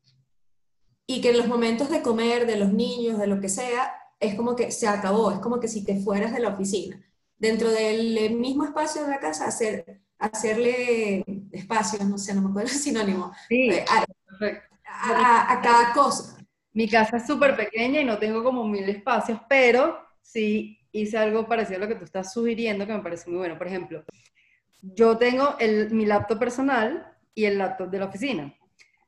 Y que en los momentos de comer, de los niños, de lo que sea, es como que se acabó, es como que si te fueras de la oficina. Dentro del mismo espacio de la casa, hacer, hacerle espacio, no sé, no me acuerdo el sinónimo, Sí, eh, perfecto. A- a cada cosa. Mi casa es súper pequeña y no tengo como mil espacios, pero sí hice algo parecido a lo que tú estás sugiriendo que me parece muy bueno. Por ejemplo, yo tengo el, mi laptop personal y el laptop de la oficina.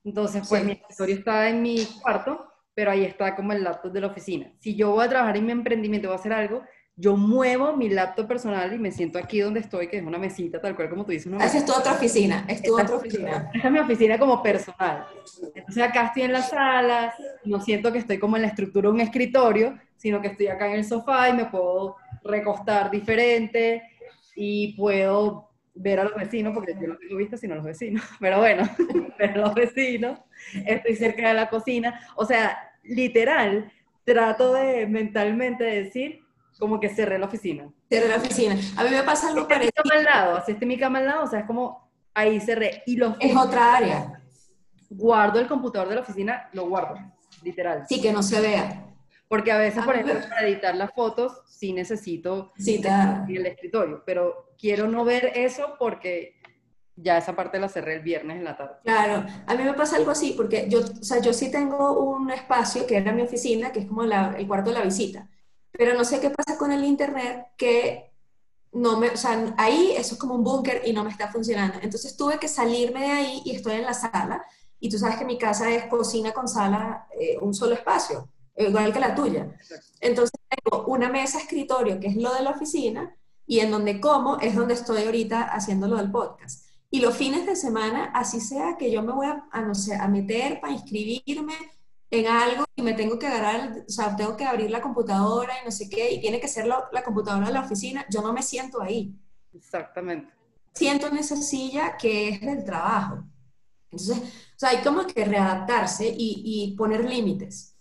Entonces, pues Sí. mi escritorio está en mi cuarto, pero ahí está como el laptop de la oficina. Si yo voy a trabajar en mi emprendimiento, voy a hacer algo, yo muevo mi laptop personal y me siento aquí donde estoy, que es una mesita, tal cual como tú dices, Esa es tu otra oficina, es tu otra oficina. esta es mi oficina como personal. Entonces acá estoy en la sala, no siento que estoy como en la estructura de un escritorio, sino que estoy acá en el sofá y me puedo recostar diferente y puedo ver a los vecinos, porque yo no tengo vista sino a los vecinos, pero bueno, ver a los vecinos, estoy cerca de la cocina, o sea, literal, trato de mentalmente decir como que cerré la oficina. Cierre la oficina. A mí me pasa algo Esta es mi parecido, cama al lado, así está mi cama al lado, o sea, es como ahí cerré. Y los es otra área, guardo el computador de la oficina, lo guardo, literal. sí que no se vea. Porque a veces, por Ah, ejemplo, bueno. para editar las fotos, sí necesito Sí, está. el escritorio, pero quiero no ver eso porque ya esa parte la cerré el viernes en la tarde. Claro, a mí me pasa algo así, porque yo, o sea, yo sí tengo un espacio que era mi oficina, que es como la- el cuarto de la visita, pero no sé qué pasa con el internet, que no me, o sea, ahí eso es como un búnker y no me está funcionando. Entonces tuve que salirme de ahí y estoy en la sala, y tú sabes que mi casa es cocina con sala, eh, un solo espacio, igual que la tuya. Entonces tengo una mesa escritorio, que es lo de la oficina, y en donde como es donde estoy ahorita haciendo lo del podcast. Y los fines de semana, así sea que yo me voy a, a, no sé, a meter para inscribirme en algo y me tengo que agarrar, o sea, tengo que abrir la computadora y no sé qué, y tiene que ser lo- la computadora de la oficina, yo no me siento ahí. Exactamente. Siento en esa silla que es del trabajo. Entonces, o sea, hay como que readaptarse y, y poner límites.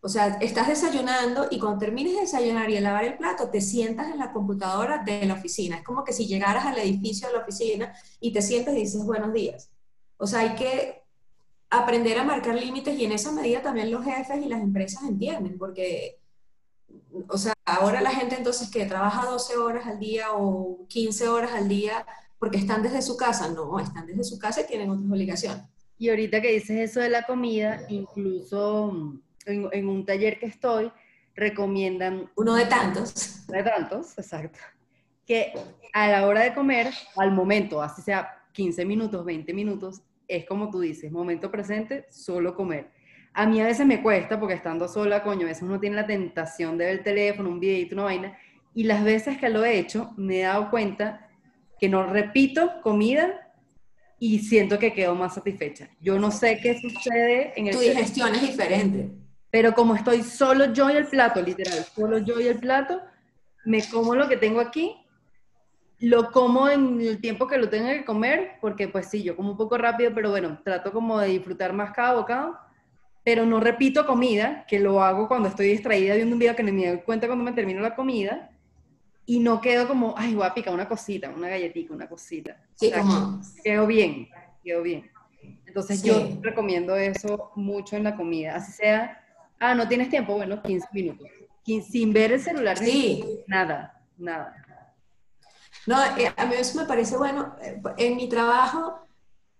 O sea, estás desayunando y cuando termines de desayunar y de lavar el plato, te sientas en la computadora de la oficina. Es como que si llegaras al edificio de la oficina y te sientas y dices buenos días. O sea, hay que aprender a marcar límites y en esa medida también los jefes y las empresas entienden, porque, o sea, ahora la gente entonces que trabaja 12 horas al día o 15 horas al día porque están desde su casa, no, están desde su casa y tienen otras obligaciones. Y ahorita que dices eso de la comida, incluso mm, en, en un taller que estoy, recomiendan Uno de tantos. de tantos, exacto, que a la hora de comer, al momento, así sea 15 minutos, 20 minutos, es como tú dices, momento presente, solo comer. A mí a veces me cuesta, porque estando sola, coño, a veces uno tiene la tentación de ver el teléfono, un videito, una vaina, y las veces que lo he hecho, me he dado cuenta que no repito comida y siento que quedo más satisfecha. Yo no sé qué sucede en el Tu digestión es diferente. pero como estoy solo yo y el plato, literal, solo yo y el plato, me como lo que tengo aquí, lo como en el tiempo que lo tenga que comer, porque pues sí, yo como un poco rápido, pero bueno, trato como de disfrutar más cada bocado, pero no repito comida, que lo hago cuando estoy distraída viendo un video que no me doy cuenta cuando me termino la comida, y no quedo como, ay, voy a picar una cosita, una galletita, una cosita. Sí, O sea, como, quedó bien, quedó bien. Entonces Sí. yo recomiendo eso mucho en la comida, así sea, ah, no tienes tiempo, bueno, 15 minutos, sin ver el celular, ni sí, nada, nada. No, eh, a mí eso me parece bueno. eh, En mi trabajo,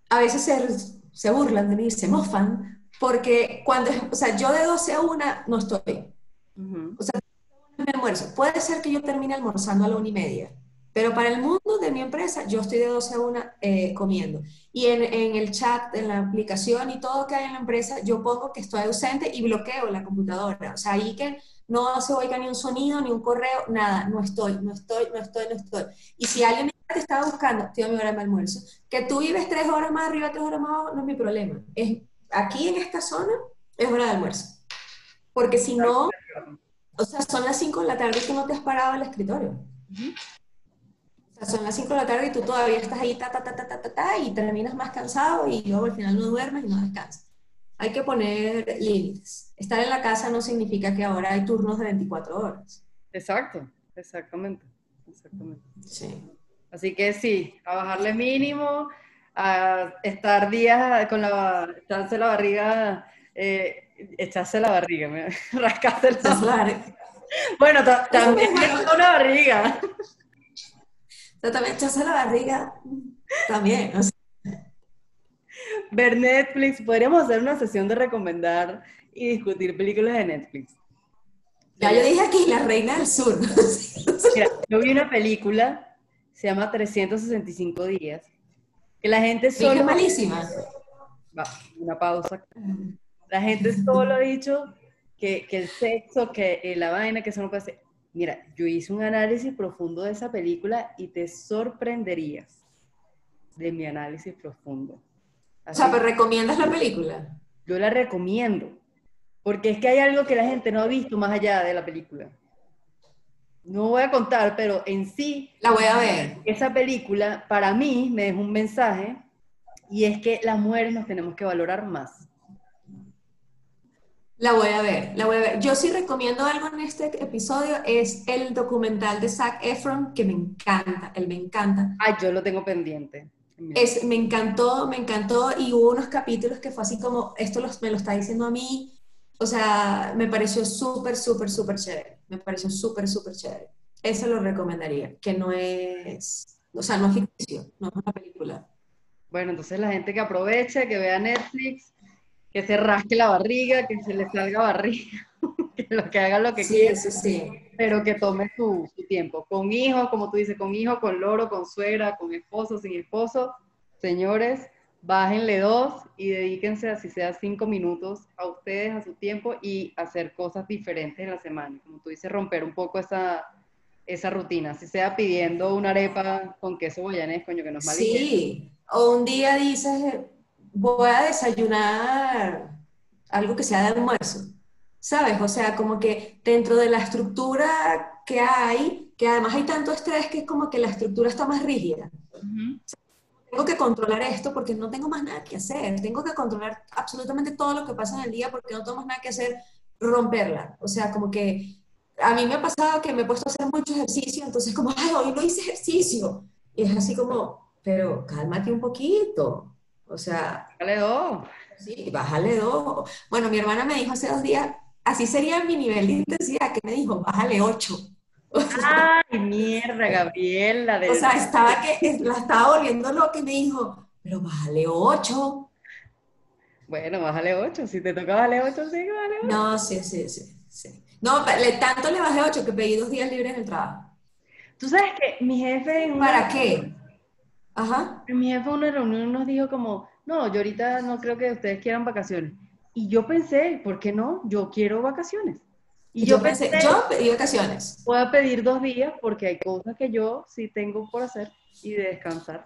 a veces se, se burlan de mí, se mofan, porque cuando, o sea, yo de 12 a 1 no estoy. Ujú. Mi almuerzo. Puede ser que yo termine almorzando a la una y media, pero para el mundo de mi empresa, yo estoy de 12 a 1 eh, comiendo. Y en, en el chat, en la aplicación y todo que hay en la empresa, yo pongo que estoy ausente y bloqueo la computadora. O sea, ahí que no se oiga ni un sonido, ni un correo, nada, no estoy, no estoy, no estoy, no estoy. Y si alguien te estaba buscando, a mi hora de almuerzo. Que tú vives tres horas más arriba, tres horas más abajo, no es mi problema. Es, aquí en esta zona es hora de almuerzo. Porque si no, o sea, son las 5 de la tarde y tú no te has parado al escritorio. O sea, son las 5 de la tarde y tú todavía estás ahí, ta, ta, ta, ta, ta, ta, ta, y terminas más cansado y luego al final no duermes y no descansas. Hay que poner límites. Estar en la casa no significa que ahora hay turnos de 24 horas. Exacto, exactamente, exactamente. Sí. Así que sí, a bajarle mínimo, a estar días con la, echarse la barriga, eh, echarse la barriga, rascarse la claro, Bueno, también me una barriga. También echarse la barriga, también. Ver Netflix, podríamos hacer una sesión de recomendar y discutir películas de Netflix. Ya yo dije aquí, La Reina del Sur. yo vi una película, se llama 365 días, que la gente solo... Es malísima. Va, una pausa. La gente solo ha dicho que, que el sexo, que la vaina, que eso no puede ser. Mira, yo hice un análisis profundo de esa película y te sorprenderías de mi análisis profundo. o sea, ¿pero recomiendas la película? Yo la recomiendo, porque es que hay algo que la gente no ha visto más allá de la película. No voy a contar, pero en sí... La voy a ver. Esa película, para mí, me dejó un mensaje, y es que las mujeres nos tenemos que valorar más. La voy a ver, la voy a ver. Yo sí recomiendo algo en este episodio, es el documental de Zac Efron, que me encanta, él me encanta. Ay, yo lo tengo pendiente. Es, me encantó, me encantó, y hubo unos capítulos que fue así como, esto me lo está diciendo a mí, o sea, me pareció súper, súper, súper chévere, me pareció súper, súper chévere. Eso lo recomendaría, que no es, o sea, no es ficticio, no es una película. Bueno, entonces la gente que aproveche, que vea Netflix, que se rasque la barriga, que se le salga barriga, que, lo, que haga lo que quiera, pero que tome su, tiempo. Con hijos, como tú dices, con hijo, con loro, con suegra, con esposo, sin esposo. Señores, bájenle dos y dedíquense, así sea cinco minutos, a ustedes, a su tiempo y hacer cosas diferentes en la semana. Como tú dices, romper un poco esa, esa rutina, si sea pidiendo una arepa con queso guayanés, coño, que no es mal. Sí, o un día dices, voy a desayunar algo que sea de almuerzo, ¿sabes? O sea, como que dentro de la estructura que hay, que además hay tanto estrés que es como que la estructura está más rígida. tengo que controlar esto porque no tengo más nada que hacer, tengo que controlar absolutamente todo lo que pasa en el día porque no tengo más nada que hacer, romperla. O sea, como que a mí me ha pasado que me he puesto a hacer mucho ejercicio, entonces como, ay, hoy no hice ejercicio. Y es así como, pero cálmate un poquito, o sea... Bájale dos. Sí, bájale dos. Bueno, mi hermana me dijo hace dos días, así sería mi nivel de intensidad, que me dijo, bájale ocho. Ay, mierda, Gabriela. o sea, estaba que, la estaba volviendo loca y me dijo, pero bájale ocho. Bueno, bájale ocho. Si te toca bájale ocho, sí, bájale ocho. No, sí, sí, sí. sí. No, le, tanto le bajé ocho que pedí dos días libres en el trabajo. Tú sabes que mi jefe... ¿Para qué? Ajá. Mi jefe en una reunión nos dijo como, no, yo ahorita no creo que ustedes quieran vacaciones. Y yo pensé, ¿por qué no? Yo quiero vacaciones. Y yo, pensé, yo pedí vacaciones. Puedo pedir dos días porque hay cosas que yo sí tengo por hacer y de descansar.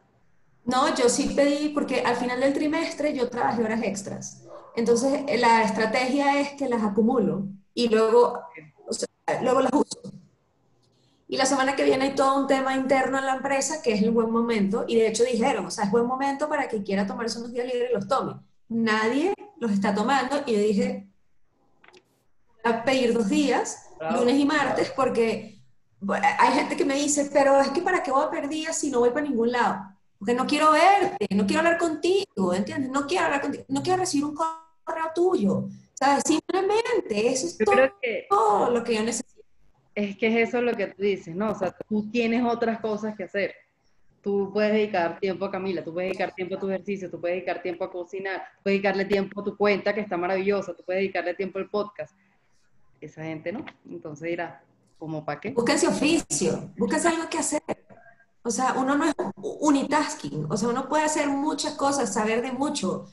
No, yo sí pedí porque al final del trimestre yo trabajé horas extras. Entonces la estrategia es que las acumulo y luego, luego las uso. Y la semana que viene hay todo un tema interno en la empresa que es el buen momento. Y de hecho dijeron, o sea, es buen momento para que quiera tomarse unos días libres y los tome. Nadie los está tomando y yo dije, voy a pedir dos días, lunes y martes, porque hay gente que me dice, pero es que para qué voy a pedir días si no voy para ningún lado. Porque no quiero verte, no quiero hablar contigo, ¿entiendes? No quiero hablar contigo, no quiero recibir un correo tuyo. ¿Sabes? Simplemente eso es todo lo que yo necesito es que es eso lo que tú dices, ¿no? O sea, tú tienes otras cosas que hacer. Tú puedes dedicar tiempo a Camila, tú puedes dedicar tiempo a tu ejercicio, tú puedes dedicar tiempo a cocinar, puedes dedicarle tiempo a tu cuenta, que está maravillosa, tú puedes dedicarle tiempo al podcast. Esa gente no. Entonces dirá, ¿cómo para qué? Búsquense oficio, búsquense algo que hacer. O sea, uno no es unitasking, o sea, uno puede hacer muchas cosas, saber de mucho,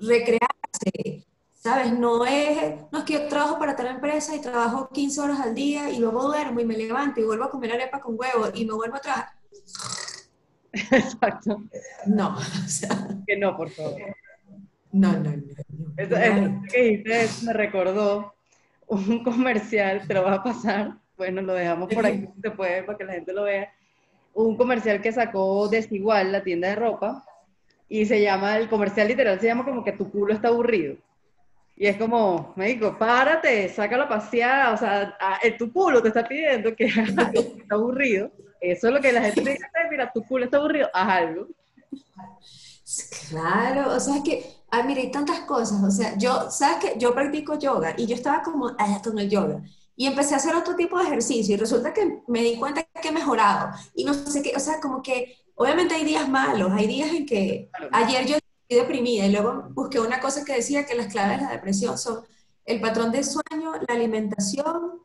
recrearse, ¿Sabes? No es, no es que yo trabajo para tal empresa y trabajo 15 horas al día y luego duermo y me levanto y vuelvo a comer arepa con huevo y me vuelvo a trabajar. Exacto. No, o sea. Que no, por favor. No, no, no. Eso, que me recordó un comercial, te lo vas a pasar. Bueno, lo dejamos por aquí, se puede, para que la gente lo vea. Un comercial que sacó Desigual, la tienda de ropa, y se llama, el comercial literal se llama como que tu culo está aburrido. Y es como, me digo, párate, sácalo a pasear, o sea, tu culo te está pidiendo que hagas algo que está aburrido. Eso es lo que la gente dice, mira, tu culo está aburrido, haz algo. Claro, o sea, es que, ah, mira, hay tantas cosas, o sea, yo, ¿sabes qué? Yo practico yoga y yo estaba como, ah, con el yoga. Y empecé a hacer otro tipo de ejercicio y resulta que me di cuenta que he mejorado. Y no sé qué, o sea, como que obviamente hay días malos, hay días en que ayer yo deprimida y luego busqué una cosa que decía que las claves de la depresión son el patrón de sueño, la alimentación,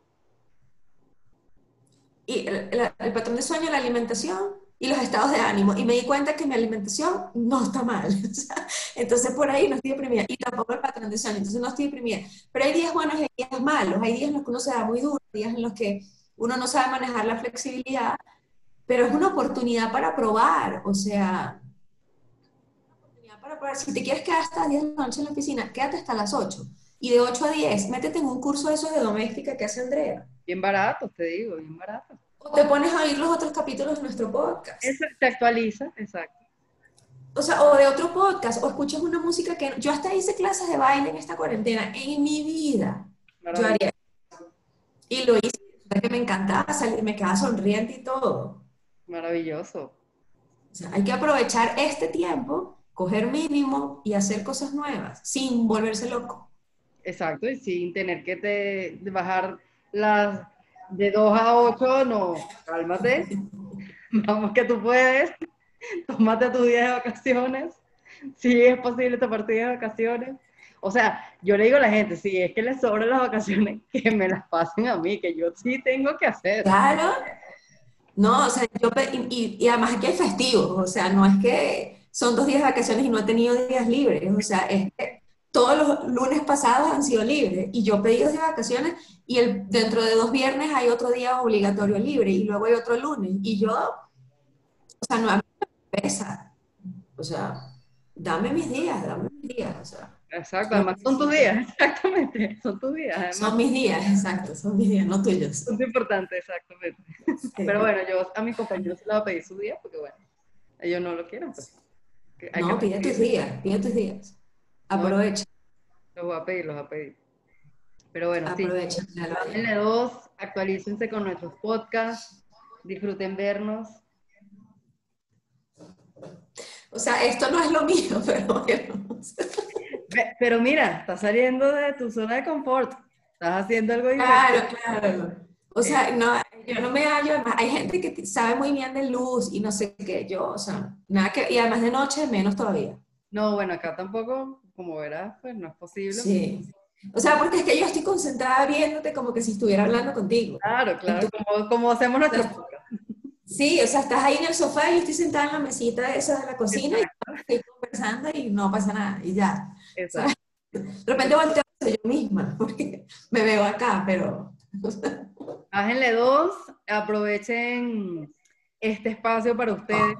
y el, el patrón de sueño, la alimentación y los estados de ánimo. Y me di cuenta que mi alimentación no está mal. entonces por ahí no estoy deprimida. Y tampoco el patrón de sueño, entonces no estoy deprimida. Pero hay días buenos y hay días malos. Hay días en los que uno se da muy duro, días en los que uno no sabe manejar la flexibilidad. Pero es una oportunidad para probar. O sea, probar. Si te quieres quedar hasta 10 de la noche en la oficina, quédate hasta las 8. Y de 8 a 10, métete en un curso de esos de doméstica que hace Andrea. Bien barato, te digo, bien barato. O te pones a oír los otros capítulos de nuestro podcast. Eso te actualiza, exacto. O sea, o de otro podcast, o escuchas una música que... Yo hasta hice clases de baile en esta cuarentena. En mi vida yo haría Y lo hice, que me encantaba salir, me quedaba sonriente y todo. Maravilloso. O sea, hay que aprovechar este tiempo, coger mínimo y hacer cosas nuevas, sin volverse loco. Exacto, y sin tener que te bajar las de 2 a 8, no, cálmate. Vamos que tú puedes. Tómate tus días de vacaciones. Si es posible tomar tus días de vacaciones. O sea, yo le digo a la gente, si es que les sobran las vacaciones, que me las pasen a mí, que yo sí tengo que hacer. Claro. No, o sea, yo, y, y además aquí hay festivos, o sea, no es que son dos días de vacaciones y no he tenido días libres, o sea, es que todos los lunes pasados han sido libres y yo pedí dos de vacaciones y el, dentro de dos viernes hay otro día obligatorio libre y luego hay otro lunes y yo, o sea, no a mí me pesa, o sea, dame mis días, dame mis días, o sea. Exacto, además son tus días, exactamente, son tus días. Además. Son mis días, exacto, son mis días, no tuyos. Son importantes, exactamente. Pero bueno, yo a mi compañero se le voy a pedir su día porque bueno, ellos no lo quieren. Pues. No, pide tus días, pide tus días. Aprovecha. Los voy a pedir, los voy a pedir. Pero bueno, Aprovecha, sí. Pásenle dos, actualícense con nuestros podcasts, disfruten vernos. O sea, esto no es lo mío, pero bueno. Pero mira, estás saliendo de tu zona de confort. Estás haciendo algo diferente. Claro, claro. O sea, no, yo no me hallo, hay gente que sabe muy bien de luz y no sé qué, yo, o sea, nada que, y además de noche menos todavía. No, bueno, acá tampoco, como verás, pues no es posible. Sí. O sea, porque es que yo estoy concentrada viéndote como que si estuviera hablando contigo. Claro, claro, como, como, hacemos nuestro Sí, o sea, estás ahí en el sofá y yo estoy sentada en la mesita esa de la cocina y estoy conversando y no pasa nada y ya. Exacto. De repente volteo yo misma porque me veo acá, pero... Bájenle dos, aprovechen este espacio para ustedes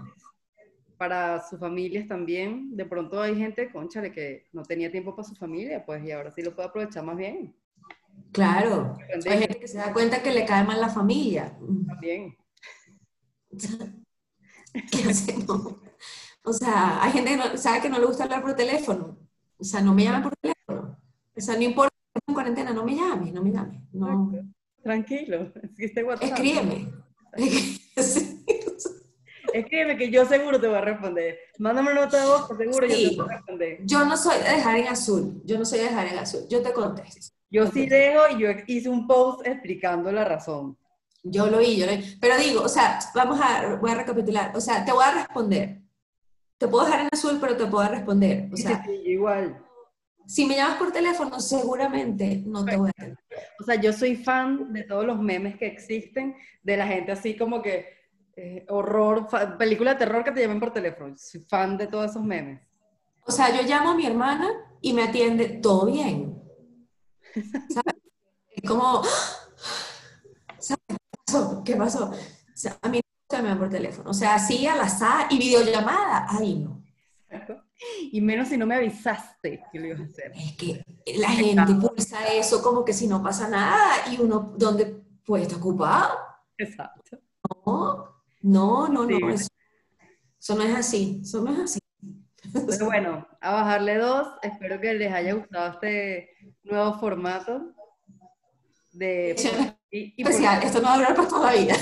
para sus familias también. De pronto hay gente, conchale, que no tenía tiempo para su familia, pues, y ahora sí lo puede aprovechar más bien. Claro. Hay gente que se da cuenta que le cae mal la familia. También. ¿Qué hacemos? O sea, hay gente que no, sabe que no le gusta hablar por teléfono. O sea, no me llame por teléfono. O sea, no importa, en cuarentena, no me llame, no me llame. No. Tranquilo. Escríbeme. Escríbeme que yo seguro te voy a responder. Mándame una nota de voz, seguro yo te voy a responder. Yo no soy de dejar en azul. Yo no soy de dejar en azul. Yo te contesto. Yo sí dejo y yo hice un post explicando la razón. Yo lo oí, yo lo oí. Pero digo, o sea, vamos a, voy a recapitular. O sea, te voy a responder. Te puedo dejar en azul, pero te puedo responder. O sea, sí, igual. Si me llamas por teléfono, seguramente no te voy a atender. O sea, yo soy fan de todos los memes que existen, de la gente así como que eh, horror, película de terror que te llamen por teléfono. Soy fan de todos esos memes. O sea, yo llamo a mi hermana y me atiende todo bien. ¿Sabes? Es como, ¿sabes qué pasó? ¿Qué pasó? O sea, a mí no me llaman por teléfono. O sea, así al azar y videollamada, ahí no. Y menos si no me avisaste que lo ibas a hacer. Es que la gente pulsa eso como que si no pasa nada y uno, ¿dónde? Pues está ocupado. Exacto. No, no, no, no, eso, no es así, eso no es así. Pero bueno, a bajarle dos, espero que les haya gustado este nuevo formato de... Y, especial, esto no va a durar para toda la vida.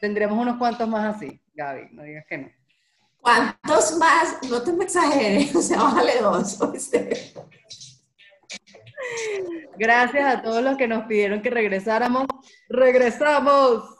Tendremos unos cuantos más así, Gaby, no digas que no. ¿Cuántos más? No te me exageres, o sea, bájale dos. Gracias a todos los que nos pidieron que regresáramos. ¡Regresamos!